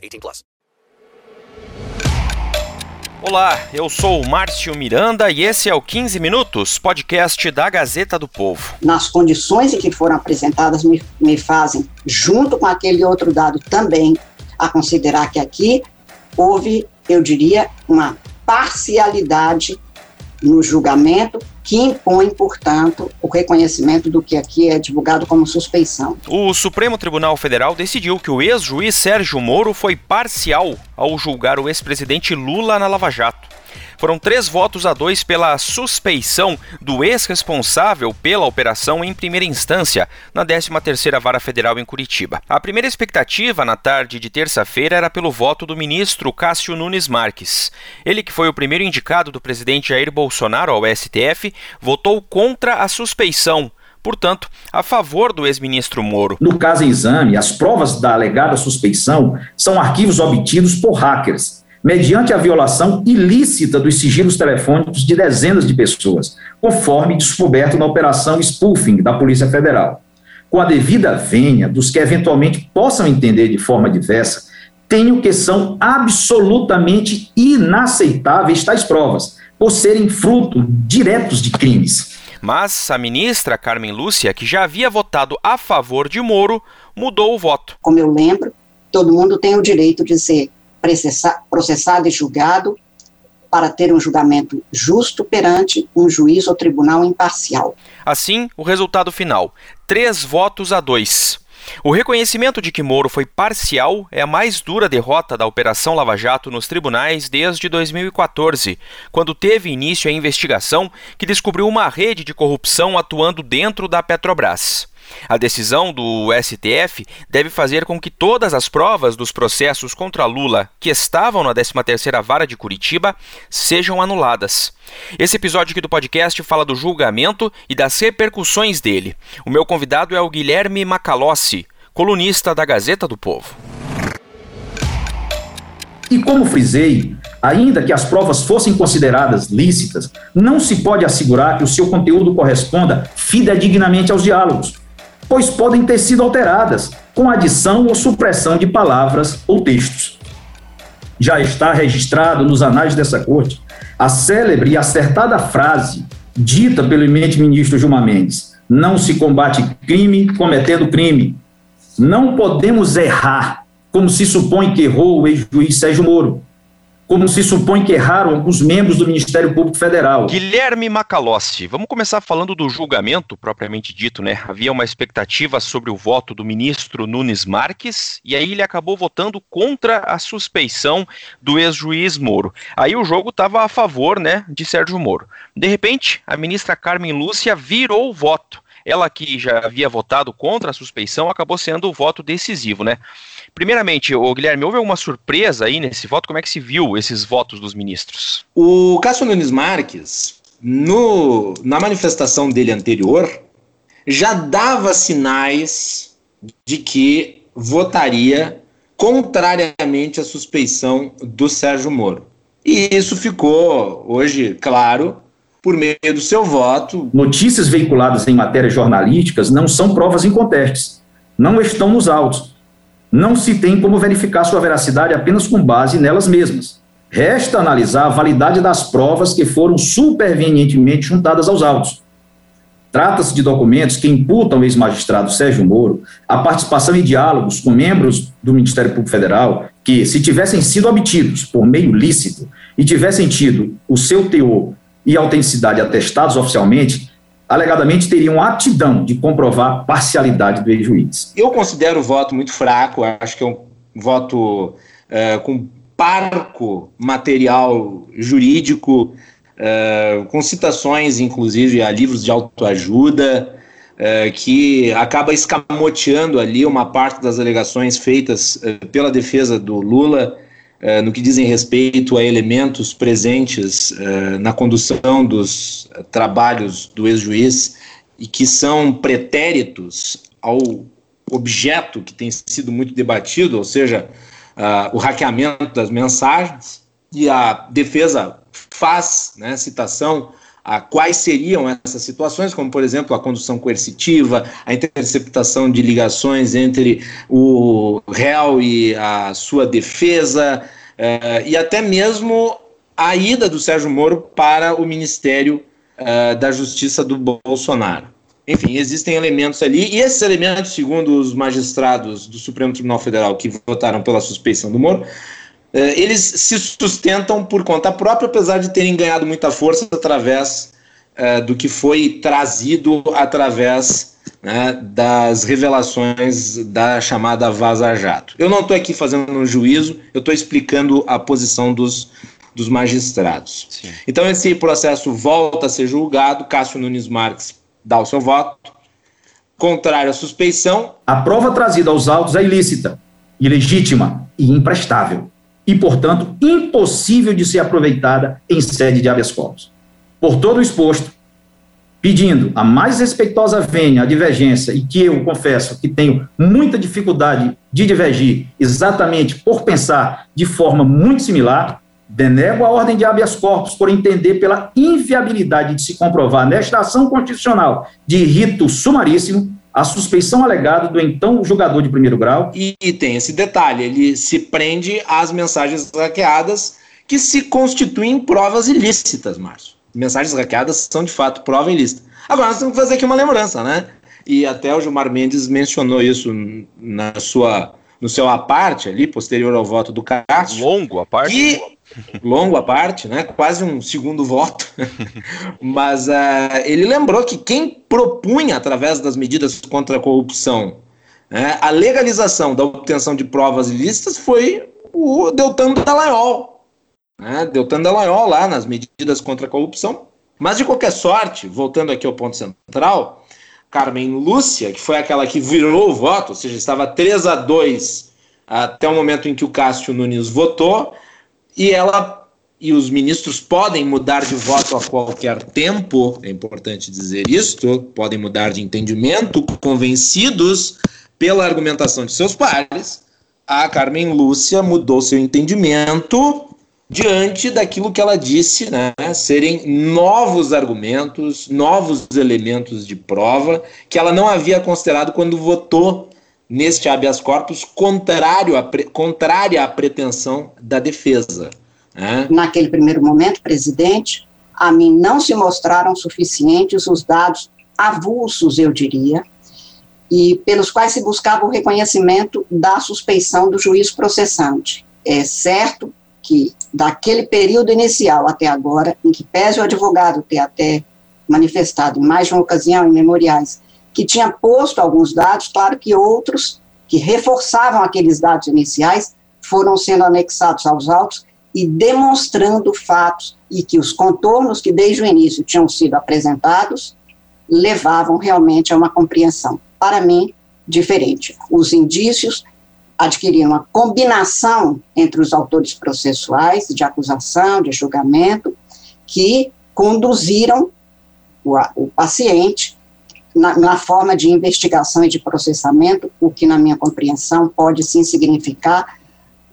18 plus. Olá, eu sou o Márcio Miranda e esse é o 15 Minutos, podcast da Gazeta do Povo. Nas condições em que foram apresentadas, me, me fazem, junto com aquele outro dado também, a considerar que aqui houve, eu diria, uma parcialidade no julgamento que impõe, portanto, o reconhecimento do que aqui é divulgado como suspeição. O Supremo Tribunal Federal decidiu que o ex-juiz Sérgio Moro foi parcial ao julgar o ex-presidente Lula na Lava Jato. Foram três votos a dois pela suspeição do ex-responsável pela operação em primeira instância, na 13ª Vara Federal em Curitiba. A primeira expectativa na tarde de terça-feira era pelo voto do ministro Cássio Nunes Marques. Ele, que foi o primeiro indicado do presidente Jair Bolsonaro ao STF, votou contra a suspeição portanto, a favor do ex-ministro Moro. No caso em exame, as provas da alegada suspeição são arquivos obtidos por hackers mediante a violação ilícita dos sigilos telefônicos de dezenas de pessoas, conforme descoberto na operação spoofing da Polícia Federal. Com a devida vênia dos que eventualmente possam entender de forma diversa, tenho que são absolutamente inaceitáveis tais provas, por serem fruto diretos de crimes. Mas a ministra Carmen Lúcia, que já havia votado a favor de Moro, mudou o voto. Como eu lembro, todo mundo tem o direito de ser processado e julgado para ter um julgamento justo perante um juiz ou tribunal imparcial. Assim, o resultado final: três votos a dois. O reconhecimento de que Moro foi parcial é a mais dura derrota da Operação Lava Jato nos tribunais desde 2014, quando teve início a investigação que descobriu uma rede de corrupção atuando dentro da Petrobras. A decisão do STF deve fazer com que todas as provas dos processos contra Lula que estavam na 13ª Vara de Curitiba sejam anuladas. Esse episódio aqui do podcast fala do julgamento e das repercussões dele. O meu convidado é o Guilherme Macalossi, colunista da Gazeta do Povo. E como frisei, ainda que as provas fossem consideradas lícitas, não se pode assegurar que o seu conteúdo corresponda fidedignamente aos diálogos pois podem ter sido alteradas com adição ou supressão de palavras ou textos. Já está registrado nos anais dessa corte a célebre e acertada frase dita pelo eminente ministro Gilmar Mendes: não se combate crime cometendo crime. Não podemos errar, como se supõe que errou o ex-juiz Sérgio Moro como se supõe que erraram alguns membros do Ministério Público Federal. Guilherme Macalossi, vamos começar falando do julgamento propriamente dito, né? Havia uma expectativa sobre o voto do ministro Nunes Marques e aí ele acabou votando contra a suspeição do ex-juiz Moro. Aí o jogo estava a favor, né, de Sérgio Moro. De repente, a ministra Carmen Lúcia virou o voto. Ela que já havia votado contra a suspeição acabou sendo o voto decisivo, né? Primeiramente, o Guilherme, houve alguma surpresa aí nesse voto? Como é que se viu esses votos dos ministros? O Cássio Nunes Marques, no, na manifestação dele anterior, já dava sinais de que votaria contrariamente à suspeição do Sérgio Moro. E isso ficou hoje claro por meio do seu voto. Notícias veiculadas em matérias jornalísticas não são provas incontestes, não estão nos autos não se tem como verificar sua veracidade apenas com base nelas mesmas. Resta analisar a validade das provas que foram supervenientemente juntadas aos autos. Trata-se de documentos que imputam ao ex-magistrado Sérgio Moro a participação em diálogos com membros do Ministério Público Federal que, se tivessem sido obtidos por meio lícito e tivessem tido o seu teor e autenticidade atestados oficialmente, alegadamente teriam aptidão de comprovar parcialidade do ex-juiz. Eu considero o voto muito fraco, acho que é um voto é, com parco material jurídico, é, com citações, inclusive, a livros de autoajuda, é, que acaba escamoteando ali uma parte das alegações feitas é, pela defesa do Lula é, no que dizem respeito a elementos presentes é, na condução dos trabalhos do ex-juiz e que são pretéritos ao objeto que tem sido muito debatido, ou seja, uh, o hackeamento das mensagens, e a defesa faz né, citação a quais seriam essas situações, como por exemplo a condução coercitiva, a interceptação de ligações entre o réu e a sua defesa, uh, e até mesmo a ida do Sérgio Moro para o Ministério uh, da Justiça do Bolsonaro. Enfim, existem elementos ali, e esses elementos, segundo os magistrados do Supremo Tribunal Federal que votaram pela suspeição do Moro, eh, eles se sustentam por conta própria, apesar de terem ganhado muita força através eh, do que foi trazido através né, das revelações da chamada Vaza Jato. Eu não estou aqui fazendo um juízo, eu estou explicando a posição dos, dos magistrados. Sim. Então, esse processo volta a ser julgado. Cássio Nunes Marques dá o seu voto. Contrário à suspeição. A prova trazida aos autos é ilícita, ilegítima e imprestável, e, portanto, impossível de ser aproveitada em sede de habeas corpus. Por todo o exposto, pedindo a mais respeitosa vênia a divergência, e que eu confesso que tenho muita dificuldade de divergir, exatamente por pensar de forma muito similar, Denego a ordem de habeas corpus por entender pela inviabilidade de se comprovar nesta ação constitucional de rito sumaríssimo a suspeição alegada do então julgador de primeiro grau. E, e tem esse detalhe, ele se prende às mensagens hackeadas que se constituem provas ilícitas, Márcio. Mensagens hackeadas são de fato prova ilícita. Agora nós temos que fazer aqui uma lembrança, né? E até o Gilmar Mendes mencionou isso na sua no seu aparte ali, posterior ao voto do Castro. Longo a parte. E longo a parte, né? Quase um segundo voto. Mas uh, ele lembrou que quem propunha, através das medidas contra a corrupção, né, a legalização da obtenção de provas ilícitas foi o Deltan Dallagnol. Né? Deltan Dallagnol lá nas medidas contra a corrupção. Mas de qualquer sorte, voltando aqui ao ponto central, Carmen Lúcia, que foi aquela que virou o voto, ou seja, estava 3 a 2 até o momento em que o Cássio Nunes votou, e ela e os ministros podem mudar de voto a qualquer tempo, é importante dizer isto, podem mudar de entendimento, convencidos pela argumentação de seus pares. A Carmen Lúcia mudou seu entendimento diante daquilo que ela disse, né, serem novos argumentos, novos elementos de prova que ela não havia considerado quando votou neste habeas corpus contrário a, contrária à pretensão da defesa. Né? Naquele primeiro momento, presidente, a mim não se mostraram suficientes os dados avulsos, eu diria, e pelos quais se buscava o reconhecimento da suspeição do juiz processante. É certo que daquele período inicial até agora, em que pese o advogado ter até manifestado em mais de uma ocasião em memoriais que tinha posto alguns dados, claro que outros que reforçavam aqueles dados iniciais foram sendo anexados aos autos e demonstrando fatos e que os contornos que desde o início tinham sido apresentados levavam realmente a uma compreensão, para mim, diferente. Os indícios adquiriram uma combinação entre os autores processuais, de acusação, de julgamento, que conduziram o, o paciente na, na, forma de investigação e de processamento, o que, na minha compreensão, pode sim significar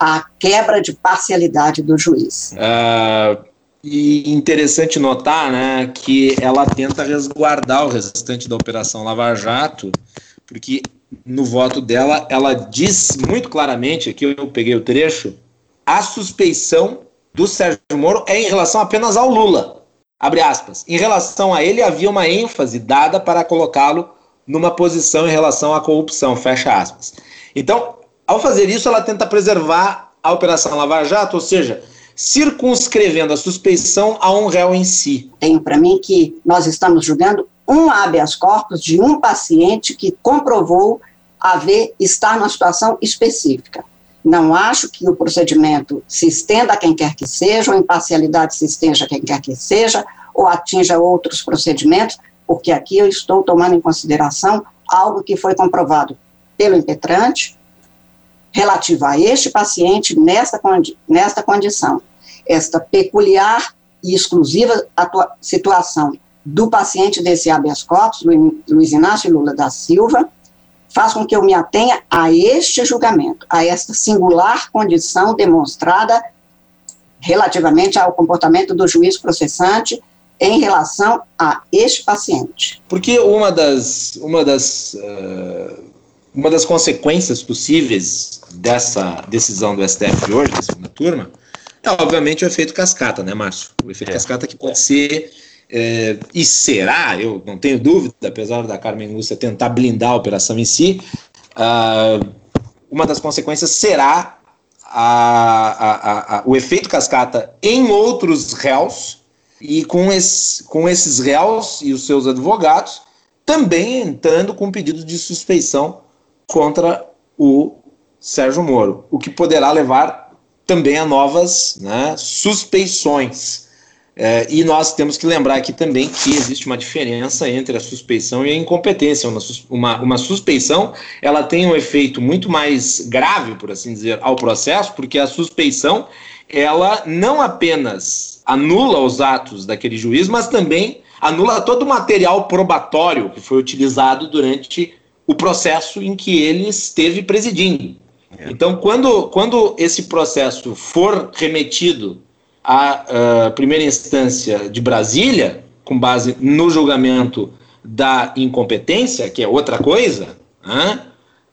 a quebra de parcialidade do juiz. Uh, e interessante notar né, que ela tenta resguardar o restante da Operação Lava Jato, porque no voto dela ela diz muito claramente, aqui eu peguei o trecho, a suspeição do Sérgio Moro é em relação apenas ao Lula abre aspas, em relação a ele havia uma ênfase dada para colocá-lo numa posição em relação à corrupção, fecha aspas. Então, ao fazer isso, ela tenta preservar a Operação Lava Jato, ou seja, circunscrevendo a suspeição a um réu em si. Tenho para mim que nós estamos julgando um habeas corpus de um paciente que comprovou haver estar numa situação específica. Não acho que o procedimento se estenda a quem quer que seja, ou imparcialidade se estenda a quem quer que seja, ou atinja outros procedimentos, porque aqui eu estou tomando em consideração algo que foi comprovado pelo impetrante relativo a este paciente nesta, condi nesta condição. Esta peculiar e exclusiva situação do paciente desse habeas corpus, Luiz Inácio Lula da Silva, faz com que eu me atenha a este julgamento, a esta singular condição demonstrada relativamente ao comportamento do juiz processante em relação a este paciente. Porque uma das, uma das, uh, uma das consequências possíveis dessa decisão do STF de hoje, da segunda turma, é obviamente o efeito cascata, né, Márcio? O efeito é. cascata que pode ser é, e será, eu não tenho dúvida, apesar da Carmen Lúcia tentar blindar a operação em si, uh, uma das consequências será a, a, a, o efeito cascata em outros réus e com, esse, com esses réus e os seus advogados também entrando com pedido de suspeição contra o Sérgio Moro, o que poderá levar também a novas né, suspeições. É, e nós temos que lembrar aqui também que existe uma diferença entre a suspeição e a incompetência. Uma, uma, uma, suspeição ela tem um efeito muito mais grave, por assim dizer, ao processo, porque a suspeição ela não apenas anula os atos daquele juiz, mas também anula todo o material probatório que foi utilizado durante o processo em que ele esteve presidindo. É. Então, quando, quando esse processo for remetido a, primeira instância de Brasília, com base no julgamento da incompetência, que é outra coisa, né,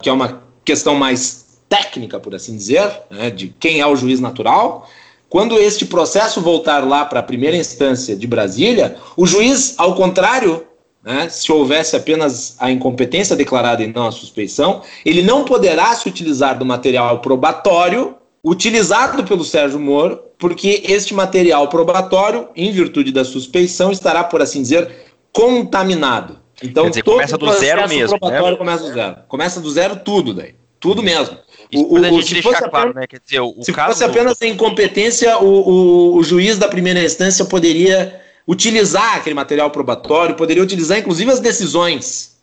que é uma questão mais técnica, por assim dizer, né, de quem é o juiz natural. Quando este processo voltar lá para a primeira instância de Brasília, o juiz, ao contrário, né, se houvesse apenas a incompetência declarada e não a suspeição, ele não poderá se utilizar do material probatório utilizado pelo Sérgio Moro, porque este material probatório, em virtude da suspeição, estará, por assim dizer, contaminado. Então, dizer, todo começa do zero mesmo. Né? começa do zero. Começa do zero tudo daí. Tudo mesmo. o, o, a gente se fosse claro, apenas, né? Quer dizer, o, se caso fosse apenas do... incompetência, o, o, o juiz da primeira instância poderia utilizar aquele material probatório, poderia utilizar inclusive as decisões.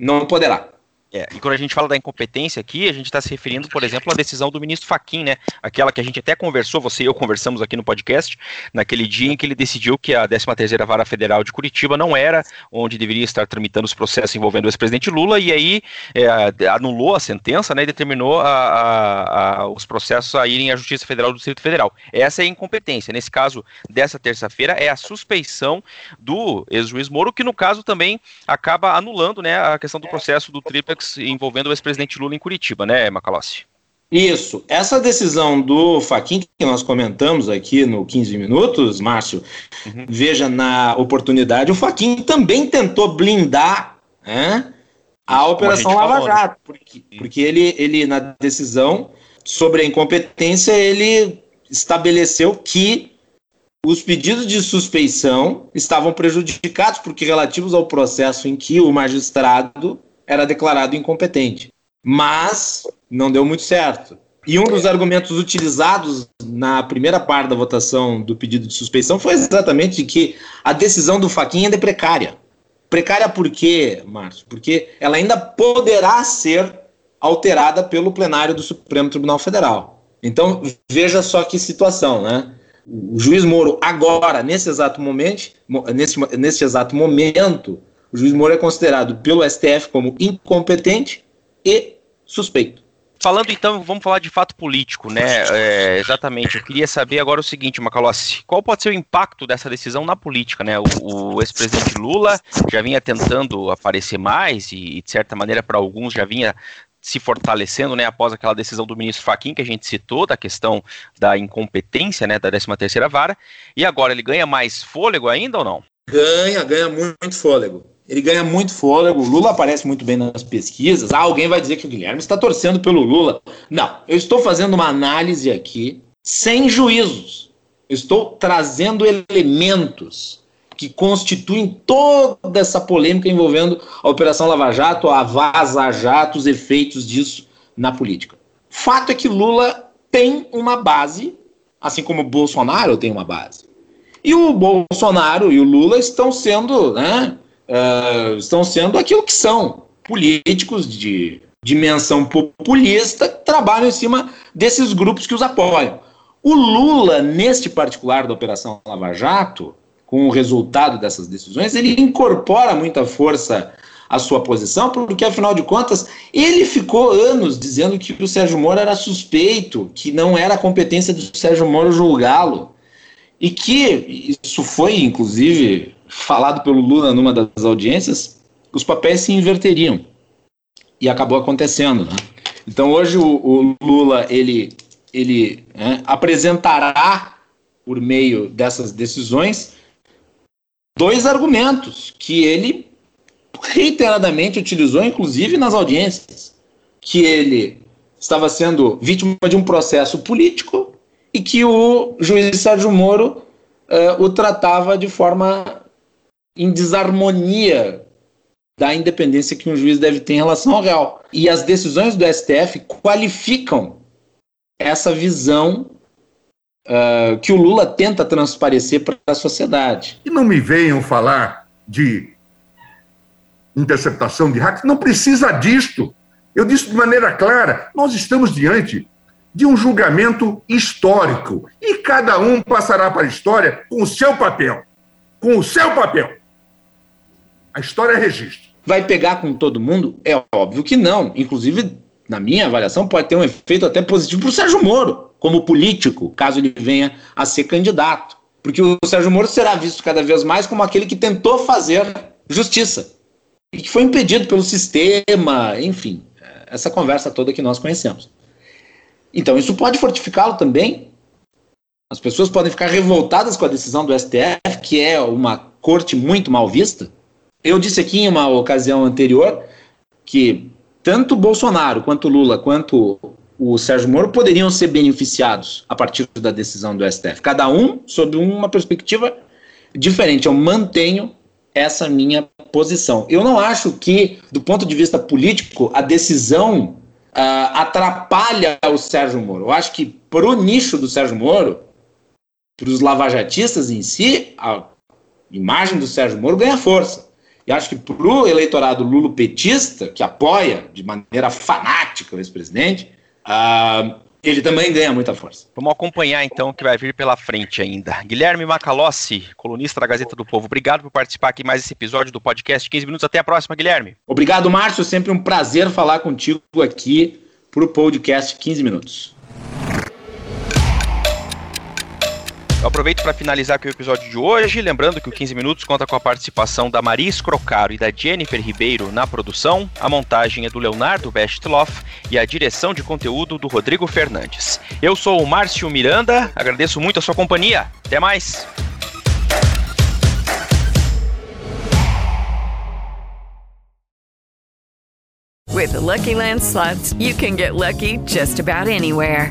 Não poderá. É, e quando a gente fala da incompetência aqui, a gente está se referindo, por exemplo, à decisão do ministro Faquim, né? Aquela que a gente até conversou, você e eu conversamos aqui no podcast, naquele dia em que ele decidiu que a 13ª Vara Federal de Curitiba não era onde deveria estar tramitando os processos envolvendo o ex-presidente Lula, e aí é, anulou a sentença, né? E determinou a, a, a, os processos a irem à Justiça Federal do Distrito Federal. Essa é a incompetência. Nesse caso, dessa terça-feira, é a suspeição do ex-juiz Moro, que no caso também acaba anulando, né, a questão do processo do Envolvendo o ex-presidente Lula em Curitiba, né, Macalossi? Isso. Essa decisão do Faquin que nós comentamos aqui no 15 minutos, Márcio, uhum. veja na oportunidade, o Faquin também tentou blindar né, a Operação a Lava falou? Jato, porque, porque ele, ele, na decisão sobre a incompetência, ele estabeleceu que os pedidos de suspeição estavam prejudicados porque relativos ao processo em que o magistrado era declarado incompetente. Mas não deu muito certo. E um dos argumentos utilizados na primeira parte da votação do pedido de suspeição foi exatamente de que a decisão do Faquinha é precária. Precária por quê, Márcio? Porque ela ainda poderá ser alterada pelo plenário do Supremo Tribunal Federal. Então, veja só que situação, né? O juiz Moro, agora, nesse exato momento, nesse, nesse exato momento, o juiz Moro é considerado pelo STF como incompetente e suspeito. Falando então, vamos falar de fato político, né? É, exatamente. Eu queria saber agora o seguinte, Macalossi, qual pode ser o impacto dessa decisão na política, né? O, o ex-presidente Lula já vinha tentando aparecer mais e, de certa maneira, para alguns já vinha se fortalecendo, né, após aquela decisão do ministro Faquim que a gente citou da questão da incompetência, né, da 13ª vara, e agora ele ganha mais fôlego ainda ou não? Ganha, ganha muito fôlego ele ganha muito fôlego. O Lula aparece muito bem nas pesquisas. Ah, alguém vai dizer que o Guilherme está torcendo pelo Lula. Não, eu estou fazendo uma análise aqui sem juízos. Eu estou trazendo elementos que constituem toda essa polêmica envolvendo a Operação Lava Jato, a Vaza Jato, os efeitos disso na política. Fato é que Lula tem uma base, assim como Bolsonaro tem uma base. E o Bolsonaro e o Lula estão sendo né, uh, estão sendo aquilo que são políticos de dimensão populista que trabalham em cima desses grupos que os apoiam. O Lula, neste particular da Operação Lava Jato, com o resultado dessas decisões, ele incorpora muita força à sua posição, porque afinal de contas, ele ficou anos dizendo que o Sérgio Moro era suspeito, que não era competência do Sérgio Moro julgá-lo. E que isso foi, inclusive, falado pelo Lula numa das audiências, os papéis se inverteriam. E acabou acontecendo. Né? Então hoje o, o Lula ele ele né, apresentará, por meio dessas decisões, dois argumentos que ele reiteradamente utilizou, inclusive nas audiências, que ele estava sendo vítima de um processo político e que o juiz Sérgio Moro uh, o tratava de forma em desarmonia da independência que um juiz deve ter em relação ao réu. E as decisões do STF qualificam essa visão uh, que o Lula tenta transparecer para a sociedade. E não me venham falar de interceptação de hacks, não precisa disto. Eu disse de maneira clara: nós estamos diante de um julgamento histórico e cada um passará para a história com o seu papel. Com o seu papel. A história é registro. Vai pegar com todo mundo? É óbvio que não. Inclusive, na minha avaliação, pode ter um efeito até positivo para o Sérgio Moro, como político, caso ele venha a ser candidato. Porque o Sérgio Moro será visto cada vez mais como aquele que tentou fazer justiça e que foi impedido pelo sistema, enfim, essa conversa toda que nós conhecemos. Então, isso pode fortificá-lo também. As pessoas podem ficar revoltadas com a decisão do STF, que é uma corte muito mal vista. Eu disse aqui em uma ocasião anterior que tanto Bolsonaro, quanto Lula, quanto o Sérgio Moro poderiam ser beneficiados a partir da decisão do STF. Cada um sob uma perspectiva diferente. Eu mantenho essa minha posição. Eu não acho que, do ponto de vista político, a decisão uh, atrapalha o Sérgio Moro. Eu acho que, para o nicho do Sérgio Moro, para os lavajatistas em si, a imagem do Sérgio Moro ganha força. E acho que para o eleitorado lulopetista, que apoia de maneira fanática o ex-presidente, uh, ele também ganha muita força. Vamos acompanhar então o que vai vir pela frente ainda. Guilherme Macalossi, colunista da Gazeta do Povo, obrigado por participar aqui mais esse episódio do podcast 15 minutos. Até a próxima, Guilherme. Obrigado, Márcio. Sempre um prazer falar contigo aqui para o podcast 15 minutos. Eu aproveito para finalizar aqui o episódio de hoje, lembrando que o 15 Minutos conta com a participação da Maris Crocaro e da Jennifer Ribeiro na produção, a montagem é do Leonardo Bestloff e a direção de conteúdo do Rodrigo Fernandes. Eu sou o Márcio Miranda, agradeço muito a sua companhia. Até mais! With the Lucky Land slots, you can get lucky just about anywhere.